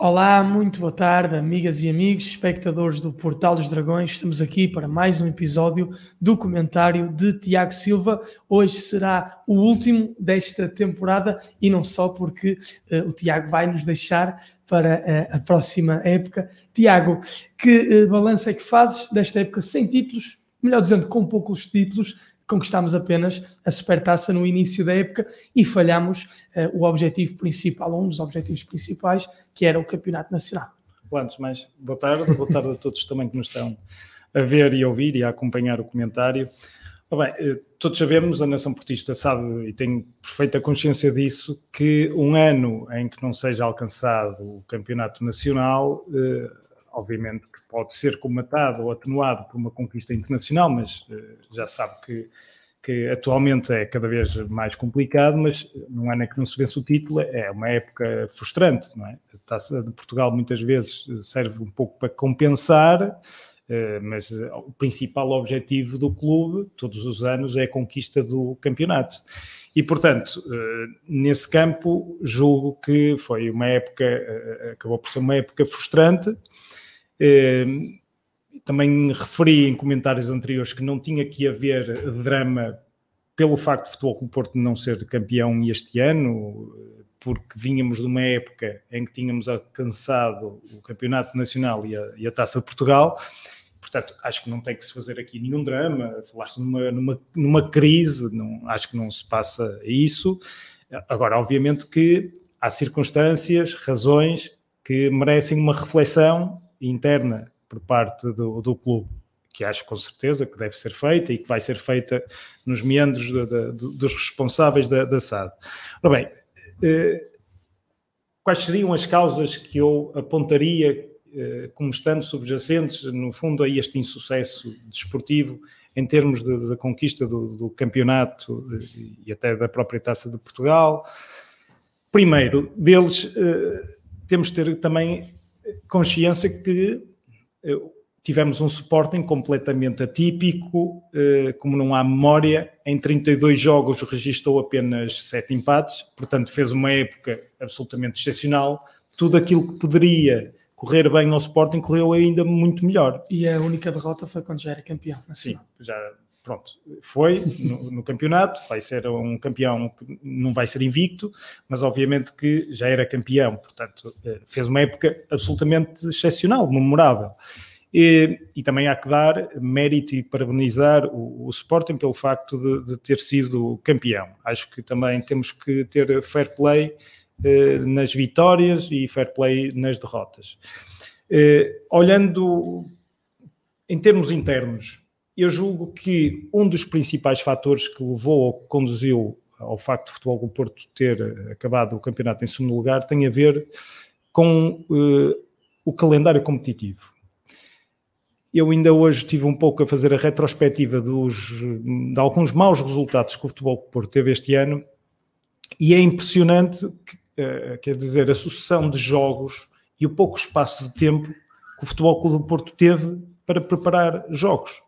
Olá, muito boa tarde, amigas e amigos, espectadores do Portal dos Dragões. Estamos aqui para mais um episódio do comentário de Tiago Silva. Hoje será o último desta temporada e não só porque uh, o Tiago vai nos deixar para uh, a próxima época. Tiago, que uh, balanço é que fazes desta época sem títulos? Melhor dizendo, com poucos títulos, conquistámos apenas a supertaça no início da época e falhamos uh, o objetivo principal, um dos objetivos principais, que era o campeonato nacional. Antes mais, boa tarde, boa tarde a todos também que nos estão a ver e a ouvir e a acompanhar o comentário. Bem, eh, todos sabemos, a nação portista sabe e tem perfeita consciência disso, que um ano em que não seja alcançado o campeonato nacional eh, obviamente que pode ser comatado ou atenuado por uma conquista internacional, mas uh, já sabe que, que atualmente é cada vez mais complicado, mas num ano em que não se vence o título é uma época frustrante, não é? A Taça de Portugal muitas vezes serve um pouco para compensar, Uh, mas uh, o principal objetivo do clube, todos os anos, é a conquista do campeonato. E, portanto, nesse campo, julgo que foi uma época, acabou por ser uma época frustrante, também referi em comentários anteriores que não tinha que haver drama pelo facto de Futebol Clube Porto não ser campeão este ano, porque vínhamos de uma época em que tínhamos alcançado o Campeonato Nacional e a, e a Taça de Portugal. Portanto, acho que não tem que se fazer aqui nenhum drama. Falaste numa, numa, numa crise, não, acho que não se passa isso. Agora, obviamente que há circunstâncias, razões que merecem uma reflexão interna por parte do, do clube, que acho com certeza que deve ser feita e que vai ser feita nos meandros de, de, dos responsáveis da, da SAD. Ora bem, eh, quais seriam as causas que eu apontaria eh, como estando subjacentes, no fundo, a este insucesso desportivo em termos da conquista do, do, campeonato eh, e até da própria Taça de Portugal? Primeiro, deles, eh, temos de ter também consciência que eh, tivemos um Sporting completamente atípico, eh, como não há memória, em 32 jogos registrou apenas 7 empates, portanto fez uma época absolutamente excepcional. Tudo aquilo que poderia correr bem ao Sporting correu ainda muito melhor. E a única derrota foi quando já era campeão. Sim, já pronto, foi no, no, campeonato, vai ser um campeão que não vai ser invicto, mas obviamente que já era campeão, portanto, eh, fez uma época absolutamente excepcional, memorável. E, e também há que dar mérito e parabenizar o, o Sporting pelo facto de, de, ter sido campeão. Acho que também temos que ter fair play eh, nas vitórias e fair play nas derrotas. Eh, olhando em termos internos, eu julgo que um dos principais fatores que levou ou conduziu ao facto de Futebol do Porto ter acabado o campeonato em segundo lugar tem a ver com uh, o calendário competitivo. Eu ainda hoje estive um pouco a fazer a retrospectiva dos, de alguns maus resultados que o Futebol do Porto teve este ano e é impressionante, uh, quer dizer, a sucessão de jogos e o pouco espaço de tempo que o Futebol Clube do Porto teve para preparar jogos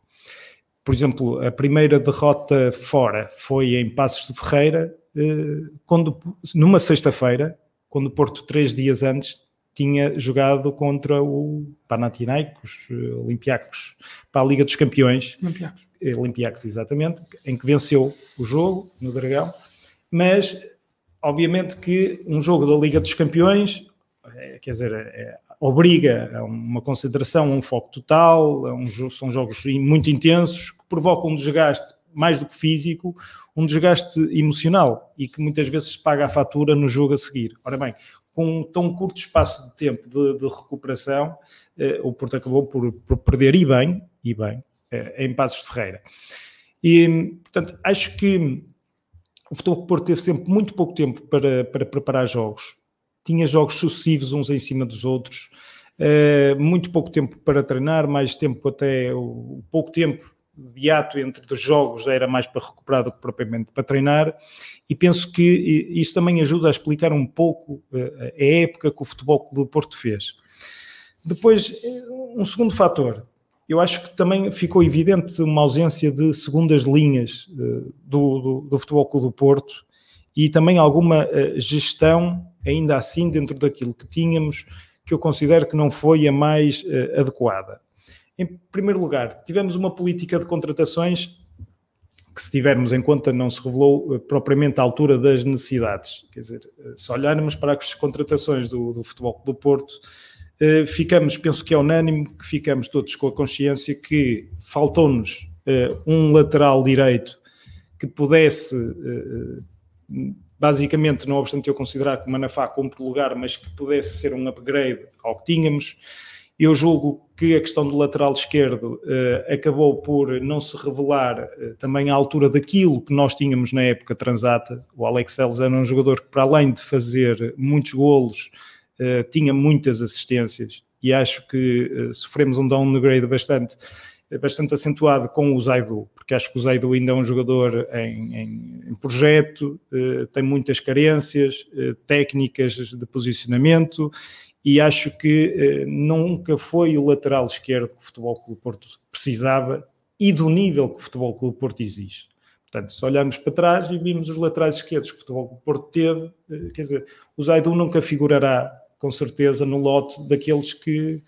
por exemplo, a primeira derrota fora foi em Passos de Ferreira, eh, quando, numa sexta-feira, quando o Porto, três dias antes, tinha jogado contra o Panathinaikos, eh, Olympiacos, para a Liga dos Campeões. Olympiacos. Eh, Olympiacos, exatamente, em que venceu o jogo no Dragão. Mas, obviamente, que um jogo da Liga dos Campeões, quer dizer, é, obriga a uma concentração, a um foco total, um, são jogos muito intensos que provocam um desgaste mais do que físico, um desgaste emocional e que muitas vezes paga a fatura no jogo a seguir. Ora bem, com um tão curto espaço de tempo de, de recuperação, eh, o Porto acabou por, por, perder e bem, e bem, eh, em Passos de Ferreira. E, portanto, acho que o Futebol Porto teve sempre muito pouco tempo para, para preparar jogos tinha jogos sucessivos uns em cima dos outros, uh, muito pouco tempo para treinar, mais tempo até o, pouco tempo de ato entre os jogos era mais para recuperar do que propriamente para treinar, e penso que isso também ajuda a explicar um pouco uh, a época que o Futebol do Porto fez. Depois, um segundo fator, eu acho que também ficou evidente uma ausência de segundas linhas uh, do, do, do Futebol Clube do Porto e também alguma gestão ainda assim dentro daquilo que tínhamos, que eu considero que não foi a mais adequada. Em primeiro lugar, tivemos uma política de contratações que, se tivermos em conta, não se revelou uh, propriamente à altura das necessidades. Quer dizer, uh, se olharmos para as contratações do, do Futebol do Porto, ficamos, penso que é unânime, que ficamos todos com a consciência que faltou-nos um lateral direito que pudesse basicamente, não obstante eu considerar que o Manafá cumpre lugar, mas que pudesse ser um upgrade ao que tínhamos. Eu julgo que a questão do lateral esquerdo uh, acabou por não se revelar uh, também à altura daquilo que nós tínhamos na época transata. O Alex Telles era um jogador que, para além de fazer muitos golos, uh, tinha muitas assistências e acho que sofremos um downgrade bastante bastante acentuado com o Zaidu, porque acho que o Zaidu ainda é um jogador em, em, em projeto, tem muitas carências técnicas de posicionamento e acho que eh, nunca foi o lateral esquerdo que o Futebol Clube Porto precisava e do nível que o Futebol Clube Porto exige. Portanto, se olharmos para trás e vimos os laterais esquerdos que o Futebol Clube Porto teve, eh, quer dizer, o Zaidu nunca figurará com certeza no lote daqueles que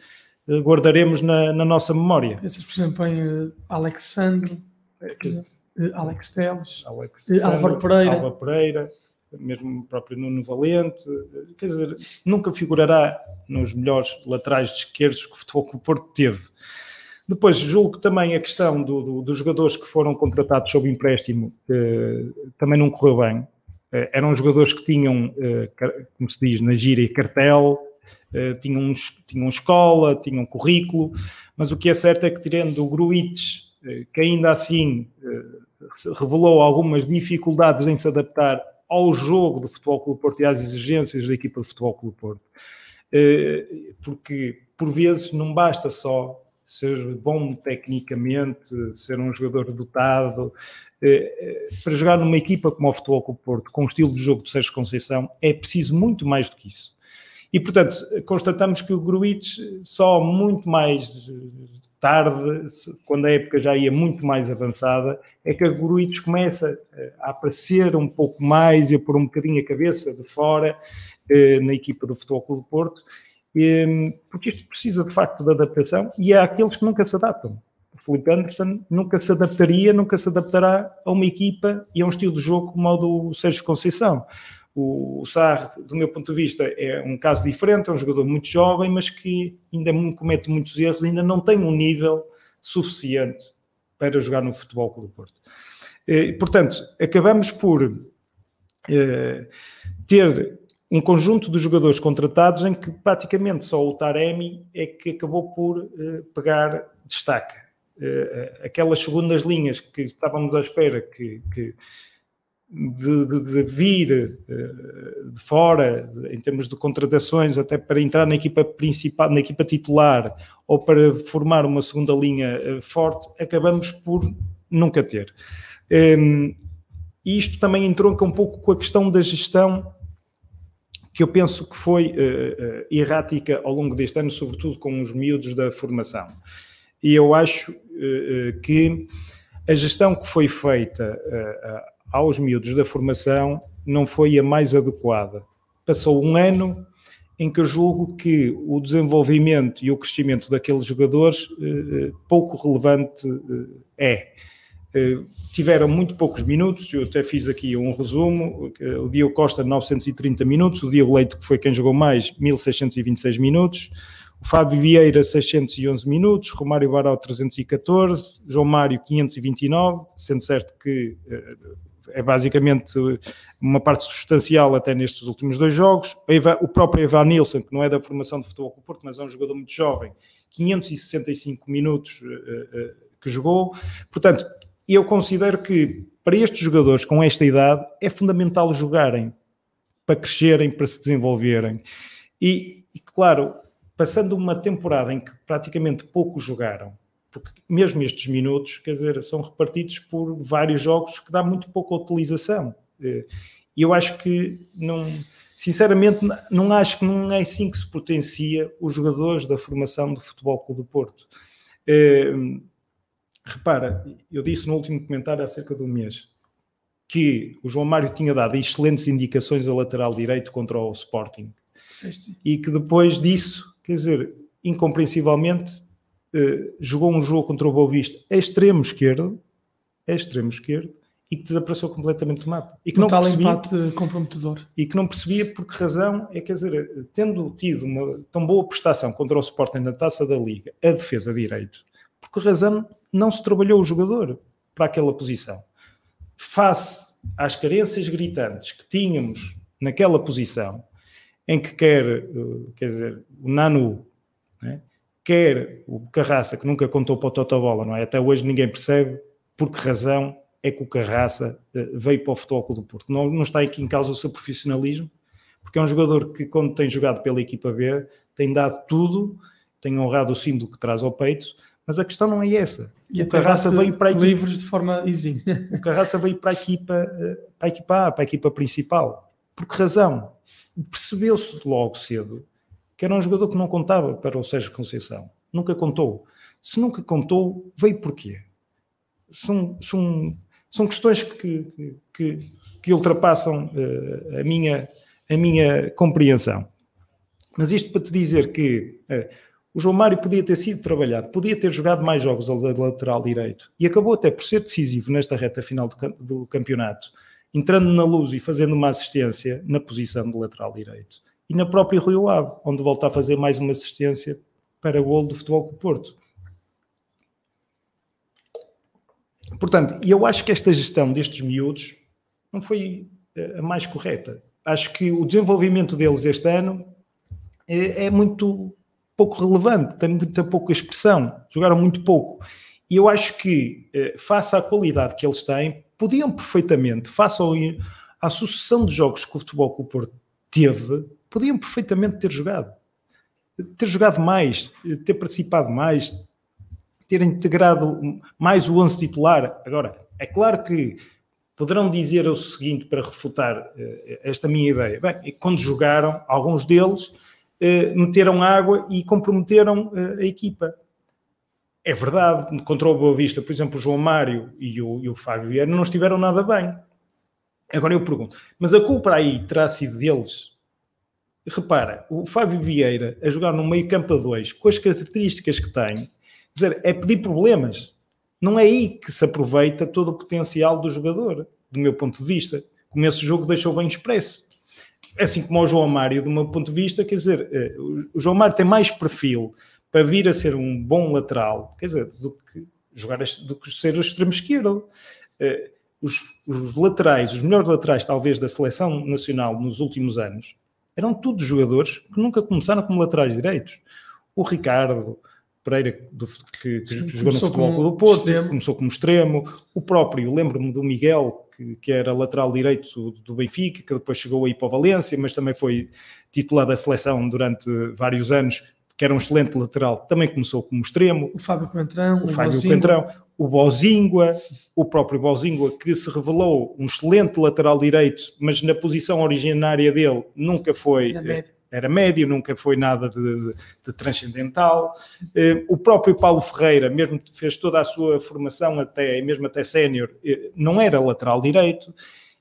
eh, guardaremos na, na nossa memória. Pensas, por exemplo, em Alexandre, uh, Alex Teles, uh, Álvaro Pereira. Álvaro Pereira, mesmo o próprio Nuno Valente, quer dizer, nunca figurará nos melhores laterais de esquerdos que o Futebol Clube Porto teve. Depois, julgo que também a questão do, do, dos jogadores que foram contratados sob empréstimo também não correu bem. eram jogadores que tinham, como se diz na gíria, cartel, uh, tinham, tinham escola, tinham currículo, mas o que é certo é que, tirando o Gruites, uh, que ainda assim uh, revelou algumas dificuldades em se adaptar ao jogo do Futebol Clube Porto e às exigências da equipa do Futebol Clube Porto, porque por vezes não basta só ser bom tecnicamente, ser um jogador dotado. Para jogar numa equipa como o Futebol Clube Porto, com o estilo de jogo do Sérgio Conceição, é preciso muito mais do que isso. E, portanto, constatamos que o Gruitch só muito mais tarde, quando a época já ia muito mais avançada, é que a Gruitch começa eh, a aparecer um pouco mais e a pôr um bocadinho a cabeça de fora eh, na equipa do Futebol Clube do Porto, porque isto precisa de facto de adaptação e há aqueles que nunca se adaptam. O Felipe Anderson nunca se adaptaria, nunca se adaptará a uma equipa e a um estilo de jogo como o do Sérgio Conceição. O, Sarr, do meu ponto de vista, é um caso diferente, é um jogador muito jovem, mas que ainda comete muitos erros, ainda não tem um nível suficiente para jogar no Futebol Clube Porto. E, portanto, acabamos por eh, ter um conjunto de jogadores contratados em que praticamente só o Taremi é que acabou por eh, pegar destaque. Eh, aquelas segundas linhas que estávamos à espera que, que de, de, de vir eh, de fora, em termos de contratações, até para entrar na equipa principal, na equipa titular, ou para formar uma segunda linha eh, forte, acabamos por nunca ter. Ehm, e isto também entronca um pouco com a questão da gestão que eu penso que foi uh, errática ao longo deste ano, sobretudo com os miúdos da formação. E eu acho que a gestão que foi feita aos miúdos da formação não foi a mais adequada. Passou um ano em que eu julgo que o desenvolvimento e o crescimento daqueles jogadores eh, pouco relevante eh, é. Eh, tiveram muito poucos minutos, eu até fiz aqui um resumo, o Diogo Costa 930 minutos, o Diogo Leite que foi quem jogou mais, 1626 minutos, o Fábio Vieira 611 minutos, Romário Barão 314, João Mário 529, sendo certo que é basicamente uma parte substancial até nestes últimos dois jogos. O próprio Evan Nilsson, que não é da formação de futebol com o Porto, mas é um jogador muito jovem, 565 minutos uh, uh, que jogou. Portanto, eu considero que para estes jogadores com esta idade é fundamental jogarem para crescerem, para se desenvolverem. E, e claro, passando uma temporada em que praticamente poucos jogaram, porque mesmo estes minutos, quer dizer, são repartidos por vários jogos que dá muito pouca utilização. Eh, e eu acho que não, sinceramente, não acho que não é assim que se potencia os jogadores da formação do Futebol Clube do Porto. É, repara, eu disse no último comentário há cerca de um mês que o João Mário tinha dado excelentes indicações a lateral direito contra o Sporting. Sim, sim. E que depois disso quer dizer, incompreensivelmente, eh, jogou um jogo contra o Boa Vista a extremo esquerdo, a extremo esquerdo, e que desapareceu completamente do mapa. E que um não tal percebia, empate comprometedor. E que não percebia por que razão, é quer dizer, tendo tido uma tão boa prestação contra o Sporting na taça da Liga, a defesa de direito, por que razão não se trabalhou o jogador para aquela posição? Face às carências gritantes que tínhamos naquela posição, em que quer, eh, quer dizer, o Nanu, né, quer o Carraça, que nunca contou para o Totobola, não é? Até hoje ninguém percebe por que razão é que o Carraça eh, veio para o Futebol Clube do Porto. Não, não está aqui em causa o seu profissionalismo, porque é um jogador que, quando tem jogado pela equipa B, tem dado tudo, tem honrado o símbolo que traz ao peito, mas a questão não é essa. E o Carraça veio para a equipa, livres de forma easy. o Carraça veio para a equipa, eh, para a equipa A, para a equipa principal. Por que razão? Percebeu-se logo cedo que era um jogador que não contava para o Sérgio Conceição. Nunca contou. Se nunca contou, veio porquê? São, são, são questões que, que, que ultrapassam uh, a, minha, a minha compreensão. Mas isto para te dizer que uh, o João Mário podia ter sido trabalhado, podia ter jogado mais jogos ao lateral direito e acabou até por ser decisivo nesta reta final do, do campeonato, entrando na luz e fazendo uma assistência na posição de lateral direito. E na própria Rio Ave, onde volta a fazer mais uma assistência para o gol do Futebol com o Porto. Portanto, eu acho que esta gestão destes miúdos não foi eh, a mais correta. Acho que o desenvolvimento deles este ano é, é muito pouco relevante, tem muita pouca expressão, jogaram muito pouco. E eu acho que, eh, face à qualidade que eles têm, podiam perfeitamente, face ao, à sucessão de jogos que o Futebol com o Porto teve, podiam perfeitamente ter jogado. Ter jogado mais, ter participado mais, ter integrado mais o 11 titular. Agora, é claro que poderão dizer o seguinte para refutar uh, esta minha ideia. Bem, quando jogaram, alguns deles eh, meteram água e comprometeram eh, a equipa. É verdade, contra o Boa Vista, por exemplo, o João Mário e o, e o Fábio Vieira não estiveram nada bem. Agora eu pergunto, mas a culpa aí terá sido deles? Repara, o Fábio Vieira a jogar no meio campo a dois, com as características que tem, dizer, é pedir problemas. Não é aí que se aproveita todo o potencial do jogador, do meu ponto de vista. Como esse jogo deixou bem expresso assim como o João Mário, do meu ponto de vista, quer dizer, eh, o João Mário tem mais perfil para vir a ser um bom lateral, quer dizer, do que jogar do que ser o extremo esquerdo. Eh, os, os laterais, os melhores laterais, talvez, da seleção nacional nos últimos anos, eram todos jogadores que nunca começaram como laterais direitos. O Ricardo, Pereira, do, que, que Sim, jogou no futebol do Porto, extremo. começou como extremo. O próprio, lembro-me do Miguel, que, que, era lateral direito do Benfica, que depois chegou aí para o Valência, mas também foi titular da seleção durante vários anos, que era um excelente lateral, também começou como extremo. O Fábio Coentrão, o, o Fábio Coentrão, o Bozingua, o próprio Bozingua, que se revelou um excelente lateral direito, mas na posição originária dele nunca foi era médio, nunca foi nada de, de, de transcendental. Eh, o próprio Paulo Ferreira, mesmo que fez toda a sua formação até, mesmo até sénior, eh, não era lateral direito.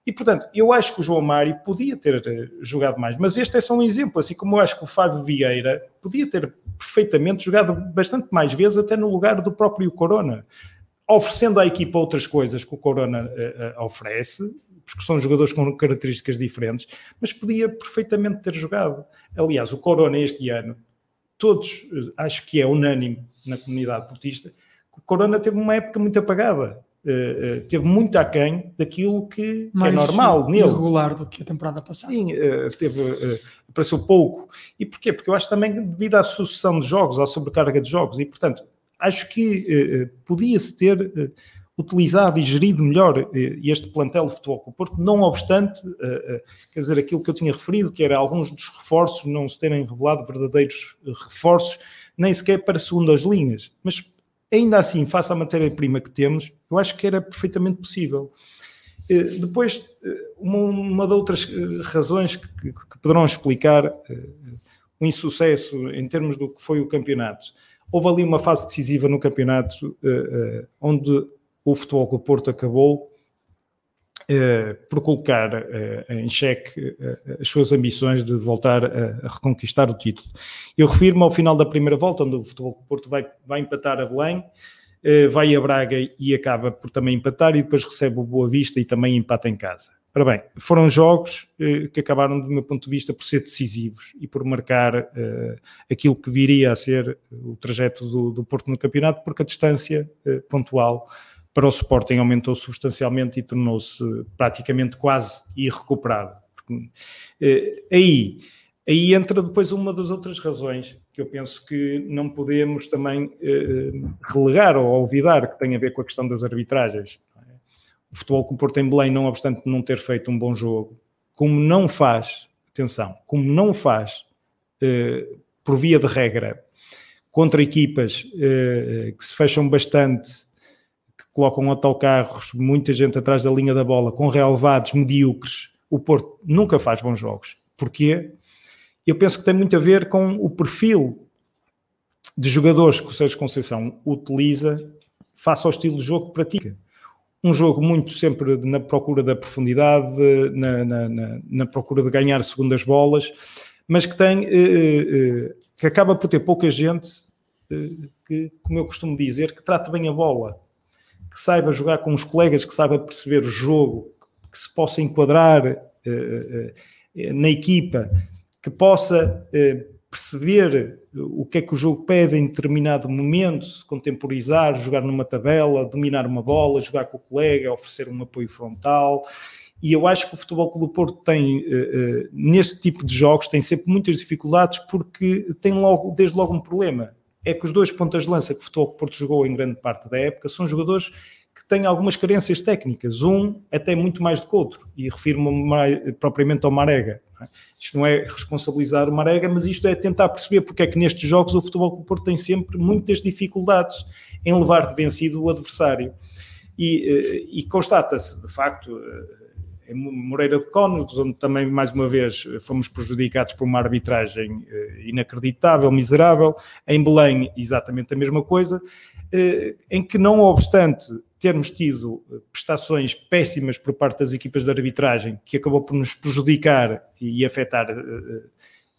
E, portanto, eu acho que o João Mário podia ter eh, jogado mais, mas este é só um exemplo, assim como eu acho que o Fábio Vieira podia ter perfeitamente jogado bastante mais vezes, até no lugar do próprio Corona, oferecendo à equipa outras coisas que o Corona uh, uh, oferece, porque são jogadores com características diferentes, mas podia perfeitamente ter jogado. Aliás, o Corona este ano, todos, acho que é unânime na comunidade portista, o Corona teve uma época muito apagada. Uh, uh, teve muito aquém daquilo que, que é normal nele. regular do que a temporada passada. Sim, uh, teve, apareceu pouco. E porquê? Porque eu acho também devido à sucessão de jogos, à sobrecarga de jogos, e portanto, acho que podia-se ter utilizado e gerido melhor eh, este plantel de futebol com o Porto, não obstante, eh, eh, quer dizer, aquilo que eu tinha referido, que era alguns dos reforços não se terem revelado verdadeiros reforços, nem sequer para segundas linhas. Mas ainda assim, face à matéria-prima que temos, eu acho que era perfeitamente possível. Depois, uma, uma outras razões que, que poderão explicar o insucesso em termos do que foi o campeonato. Houve ali uma fase decisiva no campeonato onde o Futebol Clube Porto acabou eh, por colocar em xeque as suas ambições de voltar a, reconquistar o título. Eu refiro-me ao final da primeira volta, onde o Futebol Porto vai, vai empatar a Belém, vai a Braga e acaba por também empatar e depois recebe o Boa Vista e também empata em casa. Ora bem, foram jogos que acabaram, do meu ponto de vista, por ser decisivos e por marcar aquilo que viria a ser o trajeto do, do Porto no campeonato, porque a distância pontual para o Sporting aumentou substancialmente e tornou-se praticamente quase irrecuperável. Eh, aí, aí entra depois uma das outras razões que eu penso que não podemos também eh, relegar ou olvidar, que tem a ver com a questão das arbitragens. O futebol com o Porto em Belém, não obstante não ter feito um bom jogo, como não faz, atenção, como não faz, eh, por via de regra, contra equipas que se fecham bastante colocam autocarros, muita gente atrás da linha da bola, com relevados medíocres, o Porto nunca faz bons jogos. Porquê? Eu penso que tem muito a ver com o perfil de jogadores que o Sérgio Conceição utiliza face ao estilo de jogo que pratica. Um jogo muito sempre na procura da profundidade, na, na, na, na procura de ganhar segundas bolas, mas que tem, eh, eh, eh, que acaba por ter pouca gente que, como eu costumo dizer, que trate bem a bola que saiba jogar com os colegas, que saiba perceber o jogo, que se possa enquadrar uh, uh, na equipa, que possa uh, perceber o que é que o jogo pede em determinado momento, contemporizar, jogar numa tabela, dominar uma bola, jogar com o colega, oferecer um apoio frontal. E eu acho que o Futebol Clube do Porto tem, neste tipo de jogos, tem sempre muitas dificuldades porque tem logo, desde logo um problema é que os dois pontas de lança que o Futebol Porto jogou em grande parte da época são jogadores têm algumas carências técnicas, um até muito mais do que o outro, e refiro-me propriamente ao Marega. É? Isto não é responsabilizar o Marega, mas isto é tentar perceber porque é que nestes jogos o Futebol Porto tem sempre muitas dificuldades em levar de vencido o adversário. E, eh, e constata-se, de facto, eh, em Moreira de Cónegos, onde também, mais uma vez, fomos prejudicados por uma arbitragem eh, inacreditável, miserável. Em Belém, exatamente a mesma coisa, em que, não obstante termos tido eh, prestações péssimas por parte das equipas de arbitragem, que acabou por nos prejudicar e afetar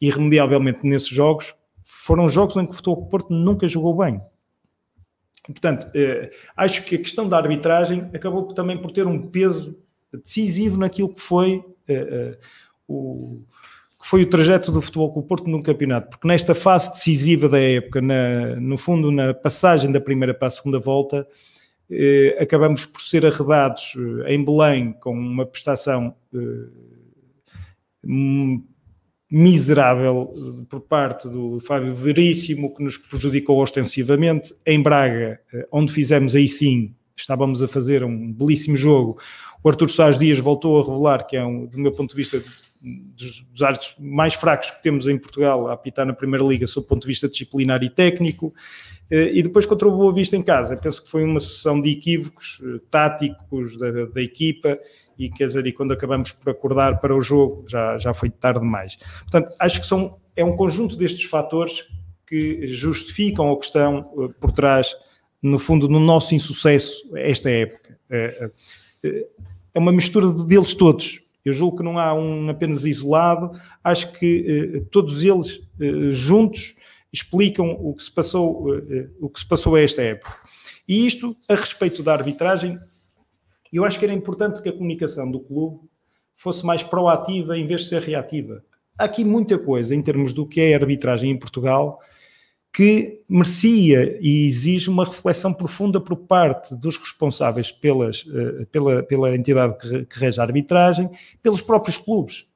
irremediavelmente nesses jogos, foram jogos em que o Futebol Porto nunca jogou bem. Portanto, acho que a questão da arbitragem acabou também por ter um peso decisivo naquilo que foi uh, uh, o que foi o trajeto do Futebol o Porto no campeonato, porque nesta fase decisiva da época, na, no fundo, na passagem da primeira para a segunda volta, acabamos por ser arredados em Belém com uma prestação miserável por parte do Fábio Veríssimo, que nos prejudicou ostensivamente. Em Braga, onde fizemos aí sim, estávamos a fazer um belíssimo jogo, o Artur Sás Dias voltou a revelar que é, um, do meu ponto de vista, dos, dos árbitros mais fracos que temos em Portugal a apitar na Primeira Liga, sob o ponto de vista disciplinar e técnico. Eh, e depois contra o Boa Vista em casa. Penso que foi uma sucessão de equívocos eh, táticos da, da equipa e quer dizer, e quando acabamos por acordar para o jogo já, já foi tarde demais. Portanto, acho que são, é um conjunto destes fatores que justificam ou que estão eh, por trás, no fundo, no nosso insucesso esta época é uma mistura deles todos. Eu julgo que não há um apenas isolado, acho que eh, todos eles eh, juntos explicam o que se passou, eh, o que se passou a esta época. E isto, a respeito da arbitragem, eu acho que era importante que a comunicação do clube fosse mais proativa em vez de ser reativa. Há aqui muita coisa em termos do que é arbitragem em Portugal que merecia e exige uma reflexão profunda por parte dos responsáveis pelas, eh, pela, pela entidade que, que rege a arbitragem, pelos próprios clubes,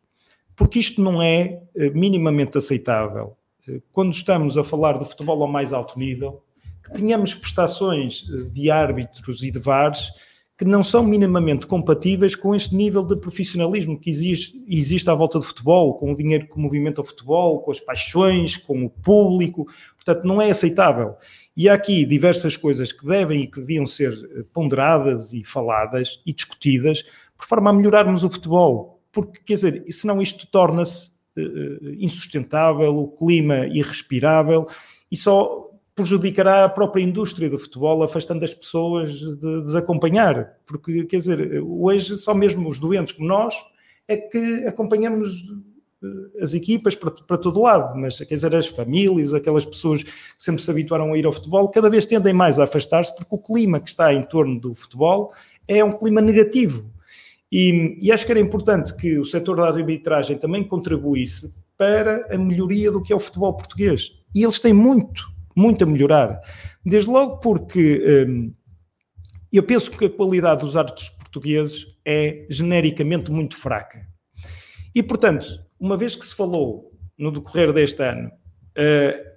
porque isto não é eh, minimamente aceitável. Eh, quando estamos a falar do futebol ao mais alto nível, que tenhamos prestações de árbitros e de VARs que não são minimamente compatíveis com este nível de profissionalismo que existe, existe à volta do futebol, com o dinheiro que movimenta o futebol, com as paixões, com o público. Portanto, não é aceitável. E há aqui diversas coisas que devem e que deviam ser eh, ponderadas e faladas e discutidas por forma a melhorarmos o futebol. Porque, quer dizer, senão isto torna-se uh, insustentável, o clima irrespirável e só prejudicará a própria indústria do futebol, afastando as pessoas de, de, acompanhar. Porque, quer dizer, hoje só mesmo os doentes como nós é que acompanhamos eh, as equipas para, para todo lado, mas quer dizer, as famílias, aquelas pessoas que sempre se habituaram a ir ao futebol, cada vez tendem mais a afastar-se porque o clima que está em torno do futebol é um clima negativo. E, e acho que era importante que o setor da arbitragem também contribuísse para a melhoria do que é o futebol português. E eles têm muito, muito a melhorar. Desde logo porque hum, eu penso que a qualidade dos árbitros portugueses é genericamente muito fraca. E, portanto, uma vez que se falou no decorrer deste ano uh,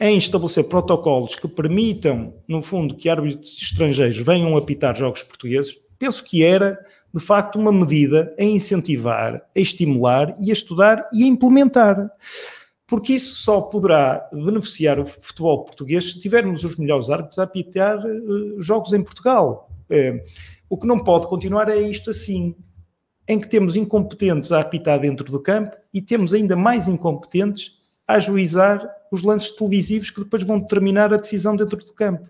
em estabelecer protocolos que permitam, no fundo, que árbitros estrangeiros venham apitar jogos portugueses, penso que era, de facto, uma medida a incentivar, a estimular e a estudar e a implementar. Porque isso só poderá beneficiar o futebol português se tivermos os melhores árbitros a apitar uh, jogos em Portugal. Uh, o que não pode continuar é isto assim em que temos incompetentes a apitar dentro do campo e temos ainda mais incompetentes a ajuizar os lances televisivos que depois vão determinar a decisão dentro do campo.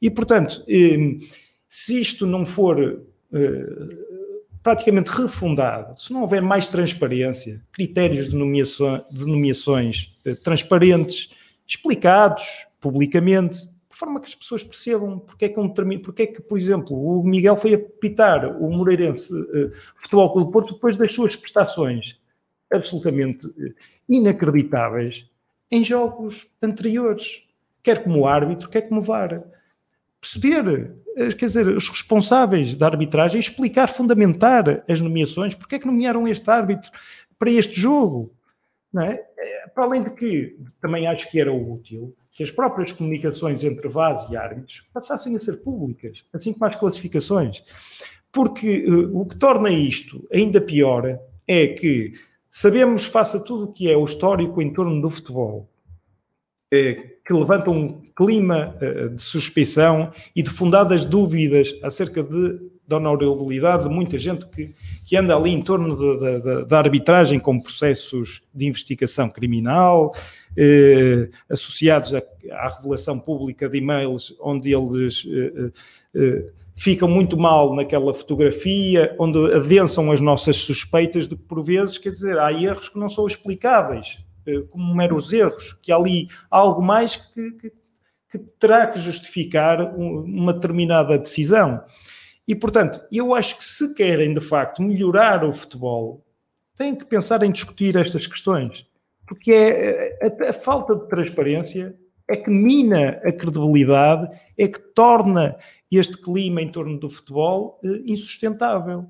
E, portanto, eh, se isto não for eh, praticamente refundado, se não houver mais transparência, critérios de, nomeações, de nomeações eh, transparentes, explicados publicamente, de forma que as pessoas percebam porque é que, um, porque é que por exemplo, o Miguel foi apitar o Moreirense uh, Futebol Clube do Porto depois das suas prestações absolutamente uh, inacreditáveis em jogos anteriores, quer como árbitro, quer como VAR. Perceber, uh, quer dizer, os responsáveis da arbitragem, explicar, fundamentar as nomeações, porque é que nomearam este árbitro para este jogo, não é? Para além de que também acho que era útil que as próprias comunicações entre VADs e árbitros passassem a ser públicas, assim como as classificações. Porque uh, o que torna isto ainda pior é que sabemos, face a tudo o que é o histórico em torno do futebol, eh, que levanta um clima uh, de suspeição e de fundadas dúvidas acerca de, da honorabilidade de muita gente que, que anda ali em torno da arbitragem com processos de investigação criminal, eh, associados a, à revelação pública de e-mails onde eles eh, eh, eh, ficam muito mal naquela fotografia, onde adensam as nossas suspeitas de que, por vezes, quer dizer, há erros que não são explicáveis, eh, como meros erros, que há ali algo mais que, que, que terá que justificar uma determinada decisão. E, portanto, eu acho que se querem, de facto, melhorar o futebol, têm que pensar em discutir estas questões porque é, a, a, falta de transparência é que mina a credibilidade, é que torna este clima em torno do futebol eh, insustentável.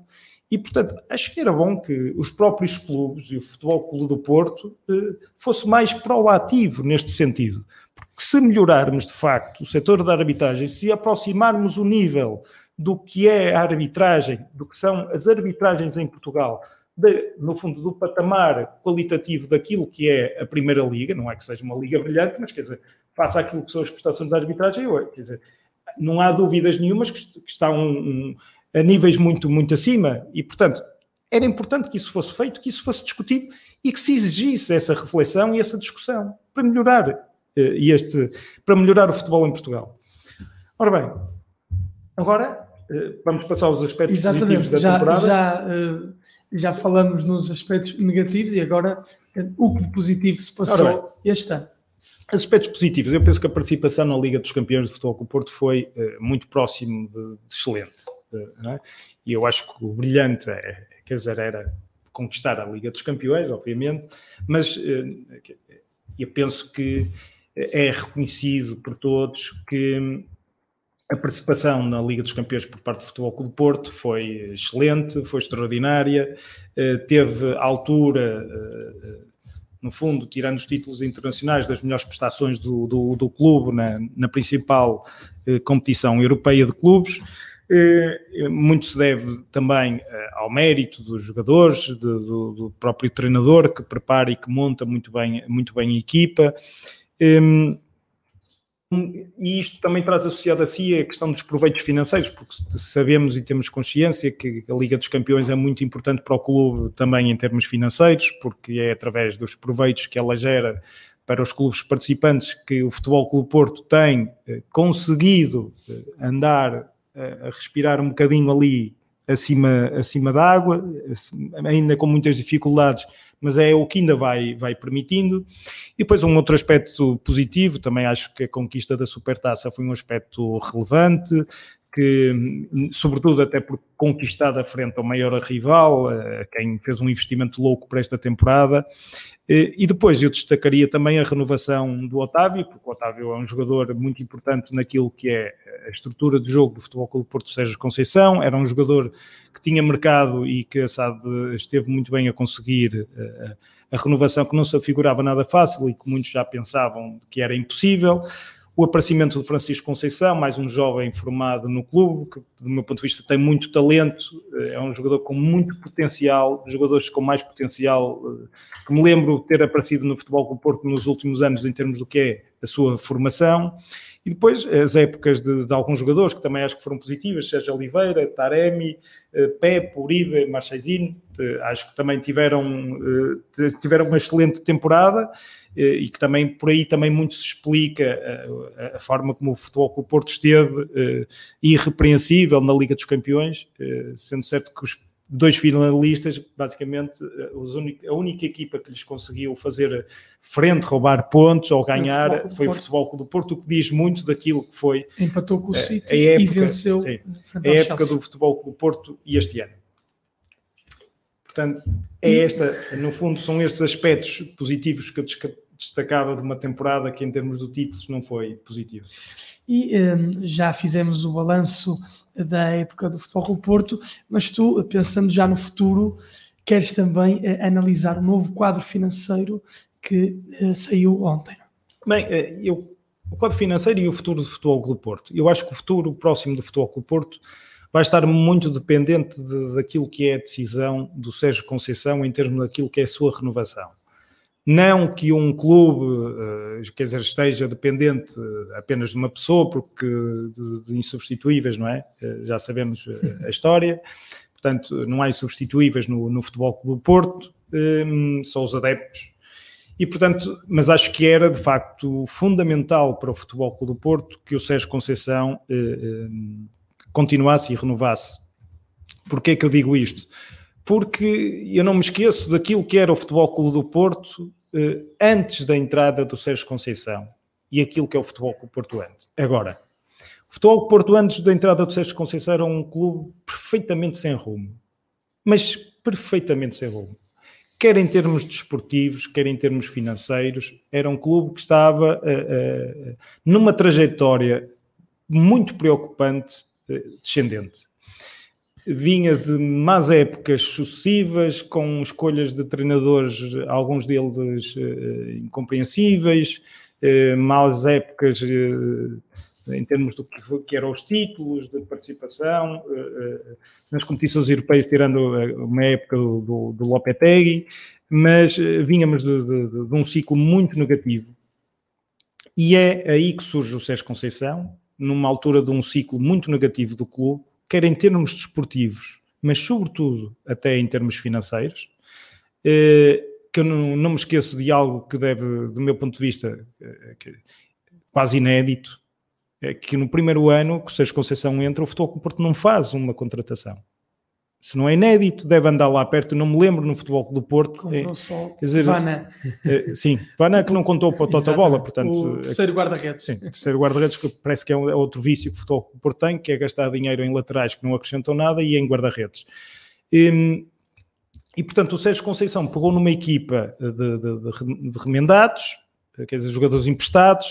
E, portanto, acho que era bom que os próprios clubes e o Futebol Clube do Porto eh, fosse mais proativo neste sentido. Porque se melhorarmos, de facto, o setor da arbitragem, se aproximarmos o nível do que é a arbitragem, do que são as arbitragens em Portugal, de, no fundo, do patamar qualitativo daquilo que é a Primeira Liga, não é que seja uma liga brilhante, mas quer dizer, face àquilo que são as prestações da arbitragem, quer dizer, não há dúvidas nenhumas que, que estão um, a níveis muito, muito acima e, portanto, era importante que isso fosse feito, que isso fosse discutido e que se exigisse essa reflexão e essa discussão para melhorar uh, este, para melhorar o futebol em Portugal. Ora bem, agora uh, vamos passar aos aspectos Exatamente, positivos da já, temporada. Já, uh já falamos nos aspectos negativos e agora o que de positivo se passou este ano. Aspectos positivos, eu penso que a participação na Liga dos Campeões de Futebol com o Porto foi muito próximo de, excelente. É? E eu acho que o brilhante, é, quer dizer, era conquistar a Liga dos Campeões, obviamente, mas eu penso que é reconhecido por todos que a participação na Liga dos Campeões por parte do Futebol Clube do Porto foi excelente, foi extraordinária, eh, teve altura, eh, no fundo, tirando os títulos internacionais, das melhores prestações do, do, do clube na, na principal eh, competição europeia de clubes. Muito se deve também ao mérito dos jogadores, do, do próprio treinador que prepara e que monta muito bem, muito bem a equipa. E isto também traz associado a si a questão dos proveitos financeiros, porque sabemos e temos consciência que a Liga dos Campeões é muito importante para o clube também em termos financeiros, porque é através dos proveitos que ela gera para os clubes participantes que o Futebol Clube Porto tem conseguido andar a respirar um bocadinho ali acima, acima d'água, ainda com muitas dificuldades, mas é o que ainda vai, vai permitindo. E depois um outro aspecto positivo, também acho que a conquista da Supertaça foi um aspecto relevante, que, sobretudo até por conquistada frente ao maior rival, quem fez um investimento louco para esta temporada. E depois eu destacaria também a renovação do Otávio, porque o Otávio é um jogador muito importante naquilo que é a estrutura de jogo do Futebol Clube Porto Sérgio Conceição, era um jogador que tinha mercado e que a SAD esteve muito bem a conseguir a, a renovação que não se afigurava nada fácil e que muitos já pensavam que era impossível o aparecimento de Francisco Conceição, mais um jovem formado no clube, que do meu ponto de vista tem muito talento, eh, é um jogador com muito potencial, jogadores com mais potencial, eh, que me lembro ter aparecido no Futebol do Porto nos últimos anos em termos do que é a sua formação, e depois as épocas de, de alguns jogadores que também acho que foram positivas, Sérgio Oliveira, Taremi, eh, Pepe, Uribe, Marchesino, acho que também tiveram, tiveram uma excelente temporada, e que também por aí também muito se explica a, a forma como o futebol com o Porto esteve uh, irrepreensível na Liga dos Campeões, sendo certo que os dois finalistas, basicamente a única equipa que lhes conseguiu fazer frente, roubar pontos ou ganhar foi o Futebol Clube do Porto, o que diz muito daquilo que foi empatou com o City e venceu sim, a época do Futebol Clube do Porto e este ano. Portanto, é esta, no fundo, são estes aspectos positivos que eu destacava de uma temporada que, em termos de títulos, não foi positivo. E um, já fizemos o balanço da época do Futebol do Porto, mas tu, pensando já no futuro, queres também uh, analisar o novo quadro financeiro que uh, saiu ontem. Bem, uh, eu, o quadro financeiro e o futuro do Futebol Clube Porto. Eu acho que o futuro próximo do Futebol Clube Porto vai estar muito dependente de, daquilo que é a decisão do Sérgio Conceição em termos daquilo que é a sua renovação. Não que um clube, eh, quer dizer, esteja dependente apenas de uma pessoa, porque de, insubstituíveis, não é? Eh, já sabemos eh, a história. Portanto, não há insubstituíveis no, no Futebol do Porto, só os adeptos. E, portanto, mas acho que era, de facto, fundamental para o Futebol Clube do Porto que o Sérgio Conceição continuasse e renovasse. Porquê é que eu digo isto? Porque eu não me esqueço daquilo que era o Futebol Clube do Porto eh, antes da entrada do Sérgio Conceição e aquilo que é o Futebol Clube Porto antes. Agora, o Futebol Clube Porto antes da entrada do Sérgio Conceição era um clube perfeitamente sem rumo, mas perfeitamente sem rumo. Quer em termos desportivos, quer em termos financeiros, era um clube que estava uh, uh, numa trajetória muito preocupante, uh, descendente vinha de más épocas sucessivas, com escolhas de treinadores, alguns deles uh, incompreensíveis, uh, más épocas em termos do que, que, eram os títulos de participação nas competições europeias, tirando uma época do, do, do Lopetegui, mas vínhamos de, de, de, um ciclo muito negativo. E é aí que surge o Sérgio Conceição, numa altura de um ciclo muito negativo do clube, quer em termos desportivos, mas sobretudo até em termos financeiros, eh, que eu não, não me esqueço de algo que deve, do meu ponto de vista, eh, quase inédito, é que no primeiro ano que o Sérgio Conceição entra, o Futebol Porto não faz uma contratação se não é inédito, deve andar lá perto. Não me lembro no futebol do Porto. Comprou é, só quer dizer, Vana. É, sim, Vana que não contou para o Tota Bola, portanto. O terceiro guarda-redes. Sim, terceiro guarda-redes, que parece que é, é outro vício que o futebol do Porto tem, que é gastar dinheiro em laterais que não acrescentam nada e em guarda-redes. E, e, portanto, o Sérgio Conceição pegou numa equipa de, de, de, de remendados, quer dizer, jogadores emprestados,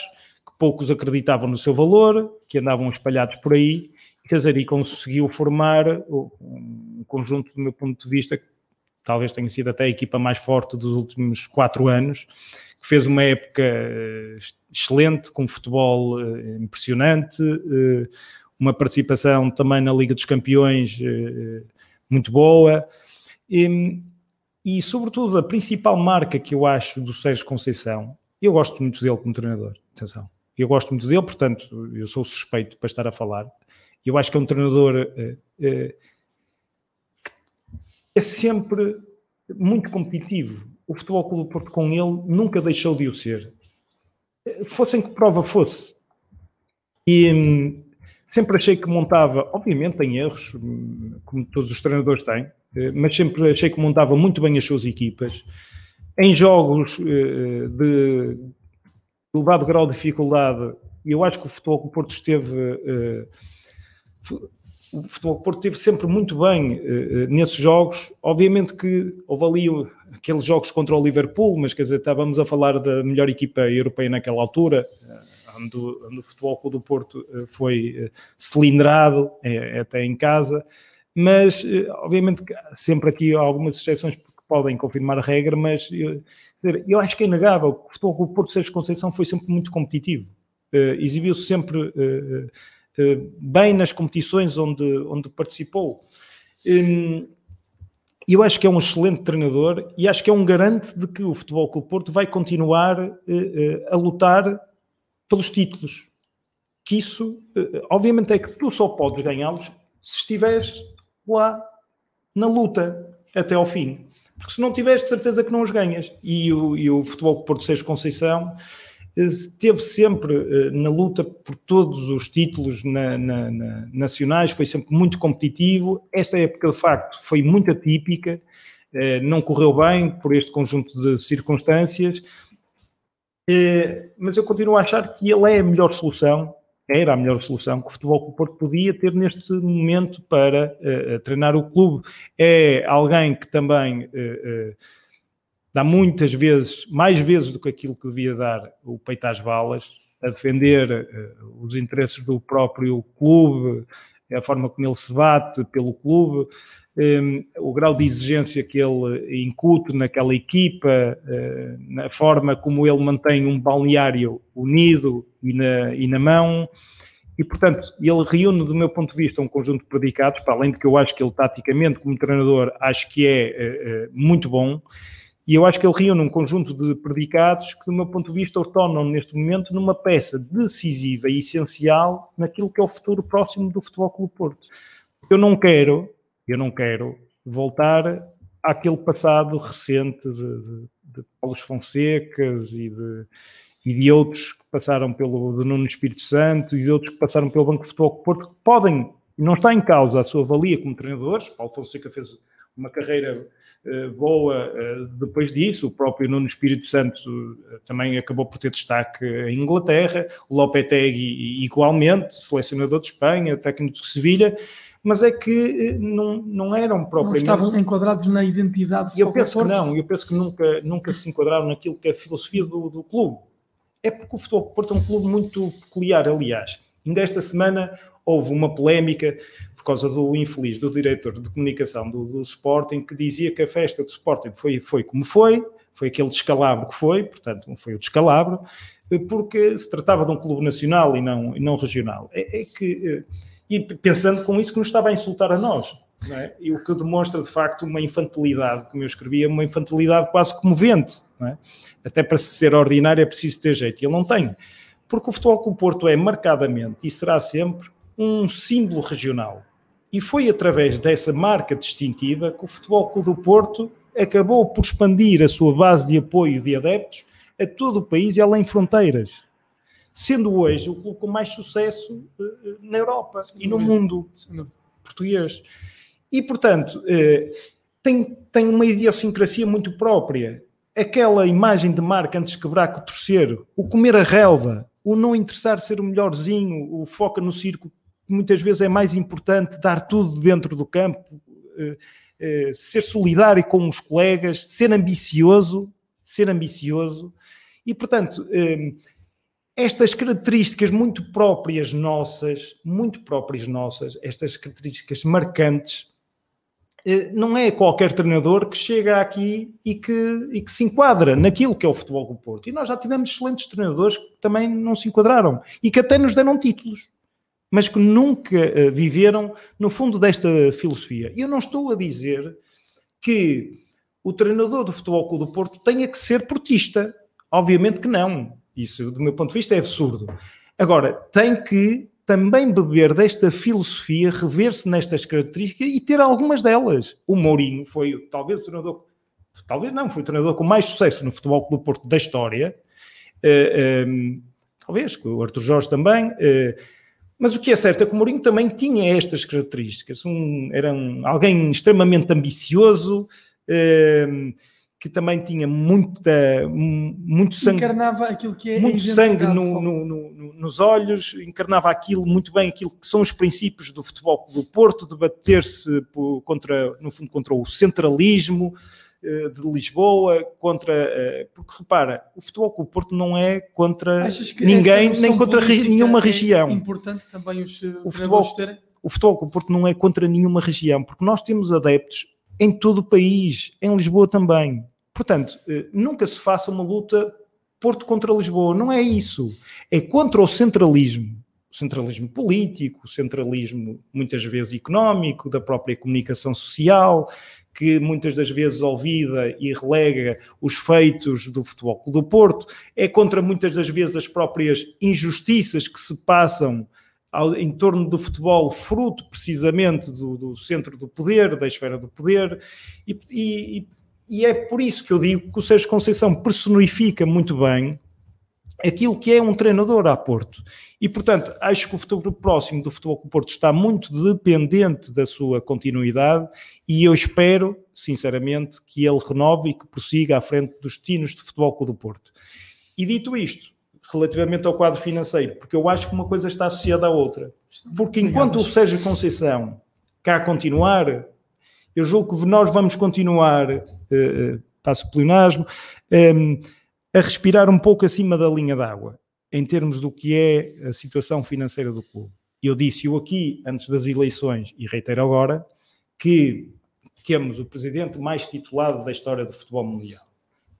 que poucos acreditavam no seu valor, que andavam espalhados por aí, quer conseguiu formar um conjunto, do meu ponto de vista, que talvez tenha sido até a equipa mais forte dos últimos quatro anos, que fez uma época eh, excelente, com futebol eh, impressionante, eh, uma participação também na Liga dos Campeões muito boa. E, e, sobretudo, a principal marca que eu acho do Sérgio Conceição, eu gosto muito dele como treinador, atenção, eu gosto muito dele, portanto, eu sou suspeito para estar a falar, eu acho que é um treinador uh, uh, é sempre muito competitivo. O Futebol Clube Porto com ele nunca deixou de o ser. fosse em que prova fosse. E hum, sempre achei que montava, obviamente tem erros, hum, como todos os treinadores têm, eh, mas sempre achei que montava muito bem as suas equipas. Em jogos eh, de elevado grau de dificuldade, eu acho que o Futebol do Porto esteve eh, o Futebol Porto esteve sempre muito bem uh, nesses jogos. Obviamente que houve ali aqueles jogos contra o Liverpool, mas quer dizer, estávamos a falar da melhor equipa europeia naquela altura, uh, onde, onde, o Futebol do Porto uh, foi cilindrado, é, até em casa. Mas, obviamente, sempre aqui há algumas exceções que podem confirmar a regra, mas dizer, eu acho que é inegável que o Futebol do Porto Sérgio Conceição foi sempre muito competitivo. Exibiu-se sempre eh, bem nas competições onde, onde participou. Hum, eu acho que é um excelente treinador e acho que é um garante de que o Futebol Clube Porto vai continuar eh, eh, a lutar pelos títulos. Que isso, obviamente, é que tu só podes ganhá-los se estiveres lá na luta até ao fim. Porque se não tiveres, de certeza que não os ganhas. E o, e o Futebol Porto Seixas Conceição esteve sempre eh, na luta por todos os títulos na, na, na, nacionais, foi sempre muito competitivo. Esta época, de facto, foi muito atípica, eh, não correu bem por este conjunto de circunstâncias, eh, mas eu continuo a achar que ele é a melhor solução, era a melhor solução que o Futebol do Porto podia ter neste momento para treinar o clube. É alguém que também dá muitas vezes, mais vezes do que aquilo que devia dar o peito às balas, a defender uh, os interesses do próprio clube, a forma como ele se bate pelo clube, um, ehm, o grau de exigência que ele incute naquela equipa, uh, na forma como ele mantém um balneário unido e na, e na mão. E, portanto, ele reúne, do meu ponto de vista, um conjunto de predicados, para além de que eu acho que ele, taticamente, como treinador, acho que é uh, muito bom. E eu acho que ele reúne um conjunto de predicados que, do meu ponto de vista, tornam neste momento numa peça decisiva e essencial naquilo que é o futuro próximo do Futebol Clube Porto. Eu não quero, eu não quero voltar àquele passado recente de, de, de Paulo Fonsecas e de, e de outros que passaram pelo de Nuno Espírito Santo e de outros que passaram pelo Banco de Futebol Porto, que podem, não está em causa a sua valia como treinadores, Paulo Fonseca fez uma carreira uh, boa uh, depois disso. O próprio Nuno Espírito Santo uh, também acabou por ter destaque em Inglaterra. O Lopetegui, igualmente, selecionador de Espanha, técnico de Sevilha. Mas é que não, não eram propriamente. Não estavam enquadrados na identidade. Eu penso que não, eu penso que nunca, nunca se enquadraram naquilo que é a filosofia do, do clube. É porque o Futebol Porto é um clube muito peculiar, aliás. Ainda esta semana houve uma polémica por causa do infeliz do diretor de comunicação do, do Sporting, que dizia que a festa do Sporting foi, foi como foi, foi aquele descalabro que foi, portanto, foi o descalabro, eh, porque se tratava de um clube nacional e não, e não regional. É, é que, eh, e pensando com isso que nos estava a insultar a nós, é? e o que demonstra de facto uma infantilidade, como eu escrevia, uma infantilidade quase comovente. É? Até para ser ordinário é preciso ter jeito, e ele não tem. Porque o Futebol Clube Porto é marcadamente e será sempre um símbolo regional. E foi através dessa marca distintiva que o Futebol Clube do Porto acabou por expandir a sua base de apoio de adeptos a todo o país e além fronteiras, sendo hoje o clube com mais sucesso uh, na Europa Sim, e no mundo português. E, portanto, uh, tem, tem uma idiosincrasia muito própria. Aquela imagem de marca antes de quebrar com o terceiro, o comer a relva, o não interessar ser o melhorzinho, o foca no circo muitas vezes é mais importante dar tudo dentro do campo, eh, eh, ser solidário com os colegas, ser ambicioso, ser ambicioso. E, portanto, eh, estas características muito próprias nossas, muito próprias nossas, estas características marcantes, não é qualquer treinador que chega aqui e que, e que se enquadra naquilo que é o futebol do Porto. E nós já tivemos excelentes treinadores que também não se enquadraram e que até nos deram títulos mas que nunca uh, viveram no fundo desta filosofia. Eu não estou a dizer que o treinador do Futebol Clube do Porto tenha que ser portista. Obviamente que não. Isso, do meu ponto de vista, é absurdo. Agora, tem que também beber desta filosofia, rever-se nestas características e ter algumas delas. O Mourinho foi talvez o treinador, talvez não, foi o treinador com mais sucesso no Futebol Clube do Porto da história, talvez, o Arthur Jorge também. Mas o que é certo é que o Mourinho também tinha estas características. Um, era um, alguém extremamente ambicioso, que também tinha muita, muito sangue. Encarnava aquilo que é muito sangue no, no, no, nos olhos, encarnava aquilo muito bem, aquilo que são os princípios do futebol do Porto, de bater-se contra, no fundo, contra o centralismo de Lisboa, contra. Eh, porque repara, o futebol do Porto não é contra ninguém, nem contra nenhuma é região. É importante também os eh, o futebol, terem. O futebol do Porto não é contra nenhuma região, porque nós temos adeptos em todo o país, em Lisboa também. Portanto, eh, nunca se faça uma luta Porto contra Lisboa. Não é isso. É contra o centralismo. O centralismo político, o centralismo muitas vezes económico, da própria comunicação social, que muitas das vezes olvida e relega os feitos do Futebol do Porto. É contra muitas das vezes as próprias injustiças que se passam ao, em torno do futebol, fruto precisamente do, do, centro do poder, da esfera do poder, e, e, e é por isso que eu digo que o Sérgio Conceição personifica muito bem aquilo que é um treinador a Porto. E, portanto, acho que o futuro próximo do futebol o Porto está muito dependente da sua continuidade e eu espero, sinceramente, que ele renove e que prossiga à frente dos destinos de futebol com o do Porto. E dito isto, relativamente ao quadro financeiro, porque eu acho que uma coisa está associada à outra. Porque enquanto o Sérgio Conceição cá continuar, eu julgo que nós vamos continuar, uh, passo o pleonasmo, um, ehm, a respirar um pouco acima da linha d'água, em termos do que é a situação financeira do clube. Eu disse-o aqui antes das eleições e reitero agora que temos o presidente mais titulado da história do futebol mundial.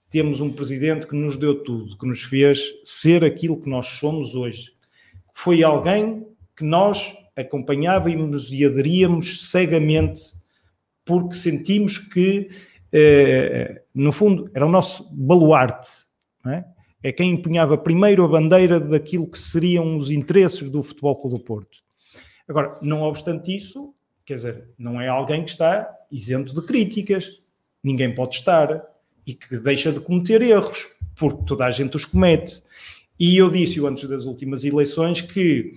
Temos um presidente que nos deu tudo, que nos fez ser aquilo que nós somos hoje. Foi alguém que nós acompanhávamos e aderíamos cegamente porque sentimos que, eh, no fundo, era o nosso baluarte, é? é? quem empunhava primeiro a bandeira daquilo que seriam os interesses do Futebol Clube do Porto. Agora, não obstante isso, quer dizer, não é alguém que está isento de críticas, ninguém pode estar, e que deixa de cometer erros, porque toda a gente os comete. E eu disse antes das últimas eleições que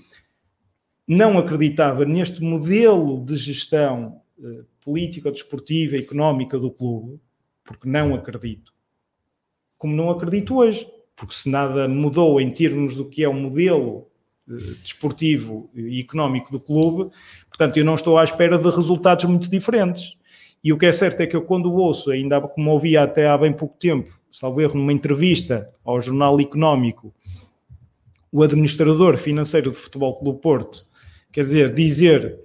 não acreditava neste modelo de gestão eh, política, desportiva, económica do clube, porque não acredito. Como não acredito hoje, porque se nada mudou em termos do que é o modelo eh, desportivo e económico do clube, portanto, eu não estou à espera de resultados muito diferentes. E o que é certo é que eu, quando ouço, ainda como ouvi até há bem pouco tempo, salvo erro, numa entrevista ao Jornal Económico, o administrador financeiro do Futebol Clube Porto, quer dizer, dizer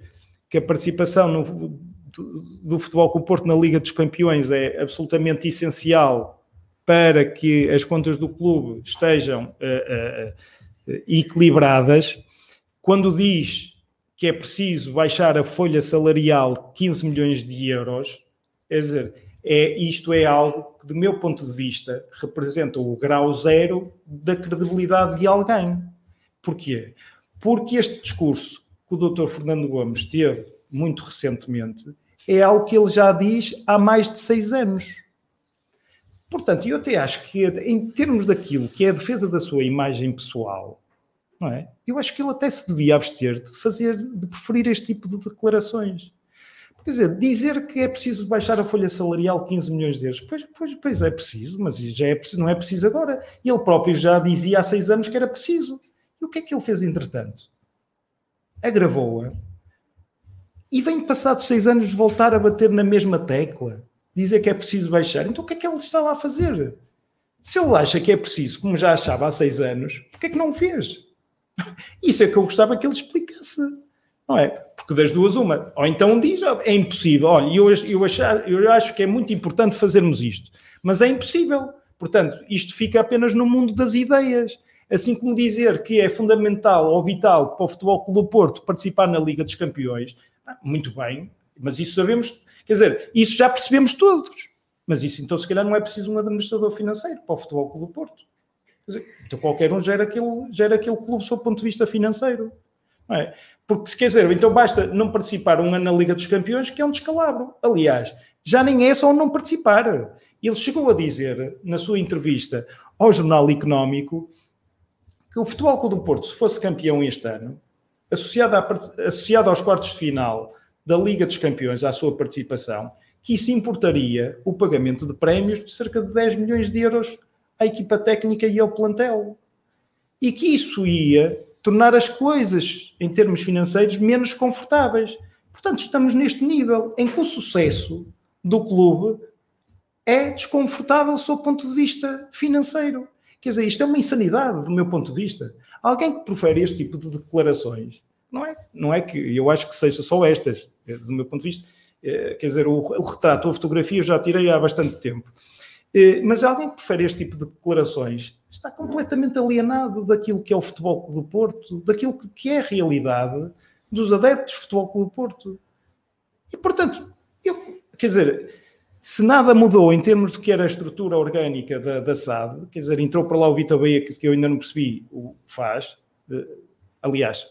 que a participação no, do, do futebol o Porto na Liga dos Campeões é absolutamente essencial para que as contas do clube estejam uh, uh, equilibradas. Quando diz que é preciso baixar a folha salarial 15 milhões de euros, dizer, é, isto é algo que, do meu ponto de vista, representa o grau zero da credibilidade de alguém. Porquê? Porque este discurso que o Dr. Fernando Gomes teve muito recentemente é algo que ele já diz há mais de seis anos. Portanto, eu até acho que, em termos daquilo que é a defesa da sua imagem pessoal, não é? Eu acho que ele até se devia abster de fazer, de preferir este tipo de declarações. Quer dizer, dizer que é preciso baixar a folha salarial 15 milhões de euros, pois, pois, pois é preciso, mas já é, não é preciso agora. Ele próprio já dizia há seis anos que era preciso. E o que é que ele fez entretanto? Agravou-a e vem passado seis anos voltar a bater na mesma tecla, dizer que é preciso baixar. Então o que é que ele está lá a fazer? Se ele acha que é preciso, como já achava há seis anos, porquê é que não o fez? Isso é que eu gostava que ele explicasse. Não é? Porque das duas, uma. Ou então diz, é impossível. Olha, eu, eu, achar, eu acho que é muito importante fazermos isto. Mas é impossível. Portanto, isto fica apenas no mundo das ideias. Assim como dizer que é fundamental ou vital para o Futebol Clube do Porto participar na Liga dos Campeões, ah, muito bem, mas isso sabemos, quer dizer, isso já percebemos todos. Mas isso então, se calhar, não é preciso um administrador financeiro para o Futebol Clube do Porto. Dizer, então qualquer um gera aquele, gera aquele clube sob o ponto de vista financeiro. É? Porque, se quer dizer, então basta não participar um ano na Liga dos Campeões, que é um descalabro. Aliás, já nem é só não participar. Ele chegou a dizer na sua entrevista ao Jornal Económico que o Futebol Clube do Porto, se fosse campeão este ano, associado, associado aos quartos de final da Liga dos Campeões à sua participação, que isso importaria o pagamento de prémios de cerca de 10 milhões de euros à equipa técnica e ao plantel. E que isso ia tornar as coisas, em termos financeiros, menos confortáveis. Portanto, estamos neste nível em que o sucesso do clube é desconfortável sob o ponto de vista financeiro. Quer dizer, isto é uma insanidade do meu ponto de vista. Alguém que profere este tipo de declarações, não é, não é que eu acho que seja só estas, eh, do meu ponto de vista, eh, quer dizer, o, o retrato, a fotografia eu já tirei há bastante tempo. Eh, mas alguém que prefere este tipo de declarações está completamente alienado daquilo que é o Futebol Clube do Porto, daquilo que é a realidade dos adeptos do Futebol Clube do Porto. E, portanto, eu, quer dizer, se nada mudou em termos do que era a estrutura orgânica da, da SAD, quer dizer, entrou para lá o Vitor Bahia, que, que eu ainda não percebi o que faz, aliás,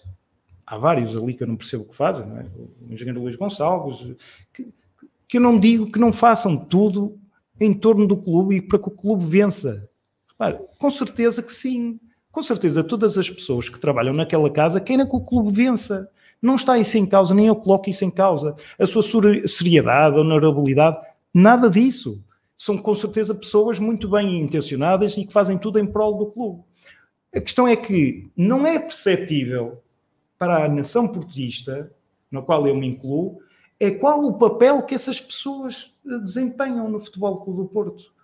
há vários ali que eu não percebo o que fazem, é? o engenheiro Luís Gonçalves, que, que eu não digo que não façam tudo em torno do clube e para que o clube vença. Repare, com certeza que sim. Com certeza todas as pessoas que trabalham naquela casa querem que o clube vença. Não está isso em causa, nem eu coloco isso em causa. A sua seriedade, honorabilidade, Nada disso. São com certeza pessoas muito bem intencionadas e que fazem tudo em prol do clube. A questão é que não é perceptível para a nação portista, na qual eu me incluo, é qual o papel que essas pessoas eh, desempenham no Futebol Clube do Porto.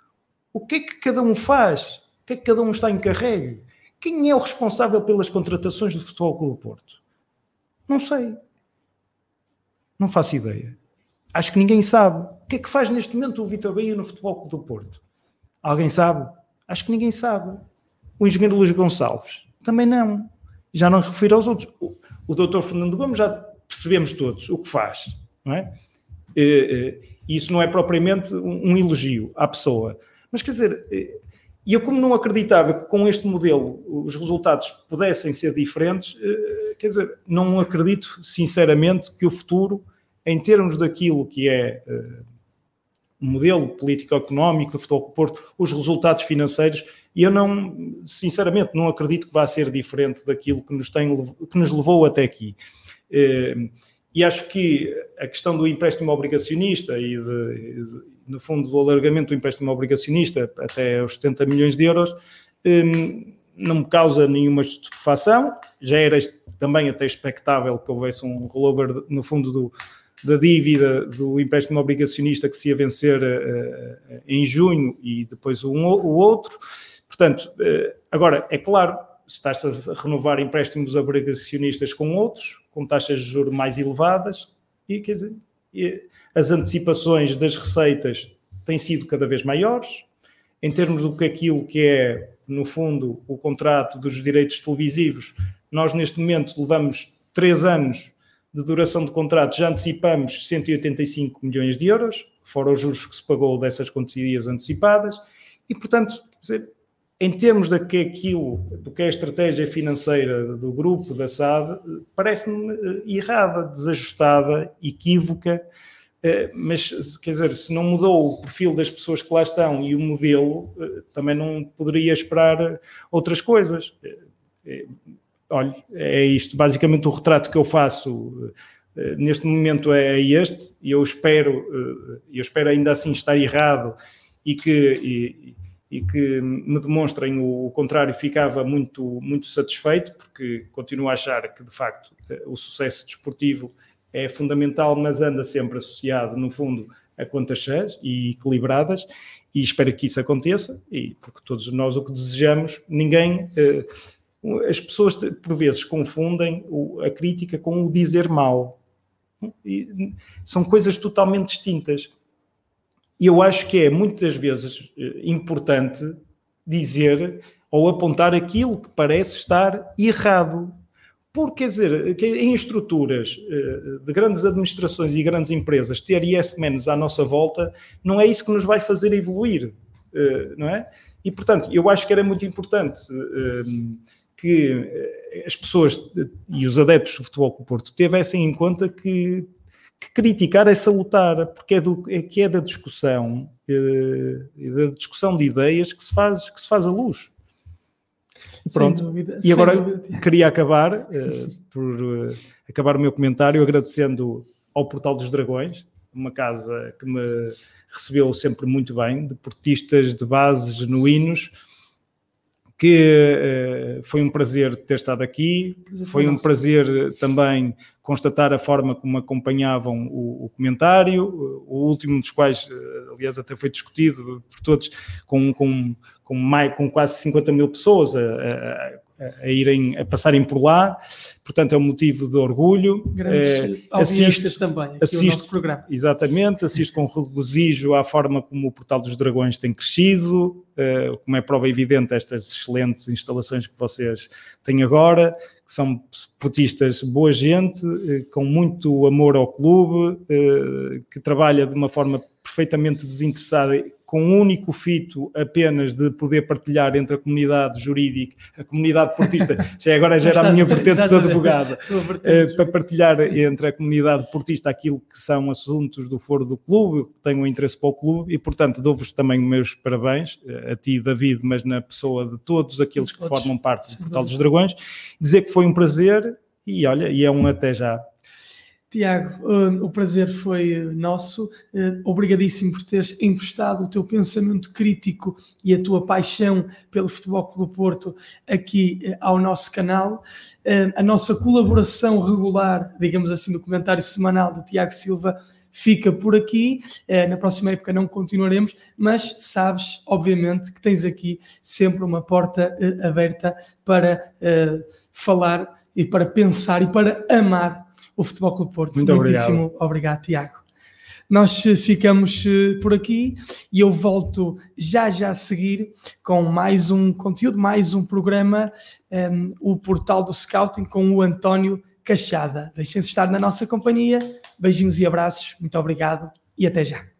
O que é que cada um faz? O que é que cada um está encarregue? Quem é o responsável pelas contratações do Futebol Clube do Porto? Não sei. Não faço ideia. Acho que ninguém sabe. O que é que faz neste momento o Vitor Bahia no Futebol Clube do Porto? Alguém sabe? Acho que ninguém sabe. O engenheiro Luís Gonçalves? Também não. Já não refiro aos outros. O, doutor Fernando Gomes já percebemos todos o que faz, não é? E, isso não é propriamente um, elogio à pessoa. Mas quer dizer, e eu como não acreditava que com este modelo os resultados pudessem ser diferentes, quer dizer, não acredito sinceramente que o futuro em termos daquilo que é modelo político-económico do Futebol Porto, os resultados financeiros, e eu não, sinceramente, não acredito que vá ser diferente daquilo que nos, tem, que nos levou até aqui. Uh, e acho que a questão do empréstimo obrigacionista e, de, no fundo, do alargamento do empréstimo obrigacionista até os 70 milhões de euros um, não me causa nenhuma estupefação. Já era também até expectável que houvesse um rollover, no fundo, do, da dívida do empréstimo obrigacionista que se ia vencer uh, em junho e depois um, o outro. Portanto, uh, agora, é claro, estás a renovar empréstimos obrigacionistas com outros, com taxas de juros mais elevadas, e quer dizer, e as antecipações das receitas têm sido cada vez maiores, em termos do que aquilo que é, no fundo, o contrato dos direitos televisivos, nós neste momento levamos três anos de duração de contrato já antecipamos 185 milhões de euros, fora os juros que se pagou dessas quantias antecipadas, e portanto, dizer, em termos daquilo, do que é a estratégia financeira do grupo, da SAD, parece-me eh, errada, desajustada, equívoca, eh, mas quer dizer, se não mudou o perfil das pessoas que lá estão e o modelo, eh, também não poderia esperar outras coisas olha, é isto. Basicamente, o retrato que eu faço uh, neste momento é este, e eu espero, uh, eu espero ainda assim estar errado e que, e, e que me demonstrem o, contrário. Ficava muito, muito satisfeito, porque continuo a achar que, de facto, uh, o sucesso desportivo é fundamental, mas anda sempre associado, no fundo, a contas cheias e equilibradas, e espero que isso aconteça, e porque todos nós o que desejamos, ninguém as pessoas por vezes confundem a crítica com o dizer mal. E são coisas totalmente distintas. E eu acho que é muitas vezes eh, importante dizer ou apontar aquilo que parece estar errado. Porque, quer dizer, em estruturas eh, de grandes administrações e grandes empresas, ter IS menos à nossa volta não é isso que nos vai fazer evoluir, eh, não é? E, portanto, eu acho que era muito importante que eh, as pessoas e os adeptos do Futebol com o Porto tivessem em conta que, que criticar é salutar, porque é, do, é que é da discussão, é, da discussão de ideias que se faz, que se faz a luz. Pronto. Dúvida, e agora dúvida. queria acabar uh, por uh, acabar o meu comentário agradecendo ao Portal dos Dragões, uma casa que me recebeu sempre muito bem, deportistas de base genuínos, que uh, foi um prazer ter estado aqui, foi um prazer também constatar a forma como acompanhavam o, o comentário, o último dos quais, aliás, até foi discutido por todos, com, com, com, mais, com quase 50 mil pessoas a, a, a, irem, a passarem por lá, portanto é um motivo de orgulho. Grandes é, também aqui assisto, no nosso programa. Exatamente, assisto com regozijo à forma como o Portal dos Dragões tem crescido, uh, como é prova evidente estas excelentes instalações que vocês têm agora, que são portistas boa gente, com muito amor ao clube, que trabalha de uma forma perfeitamente desinteressada com um único fito apenas de poder partilhar entre a comunidade jurídica, a comunidade portista, já agora já era a minha vertente de advogada, eh, para partilhar entre a comunidade portista aquilo que são assuntos do foro do clube, que tenho um interesse para o clube e, portanto, dou-vos também meus parabéns, eh, a ti, David, mas na pessoa de todos aqueles que formam parte do Portal dos Dragões, dizer que foi um prazer e olha, e é um até já. Tiago, o prazer foi nosso. Uh, obrigadíssimo por teres emprestado o teu pensamento crítico e a tua paixão pelo Futebol do Porto aqui uh, ao nosso canal. A nossa colaboração regular, digamos assim, no comentário semanal de Tiago Silva fica por aqui. Na próxima época não continuaremos, mas sabes, obviamente, que tens aqui sempre uma porta aberta para falar e para pensar e para amar o Futebol Clube Porto. Muito Muitíssimo obrigado. obrigado, Tiago. Nós eh, ficamos eh, por aqui e eu volto já já a seguir com mais um conteúdo, mais um programa, um, ehm, o Portal do Scouting com o António Cachada. Deixem-se estar na nossa companhia. Beijinhos e abraços. Muito obrigado e até já.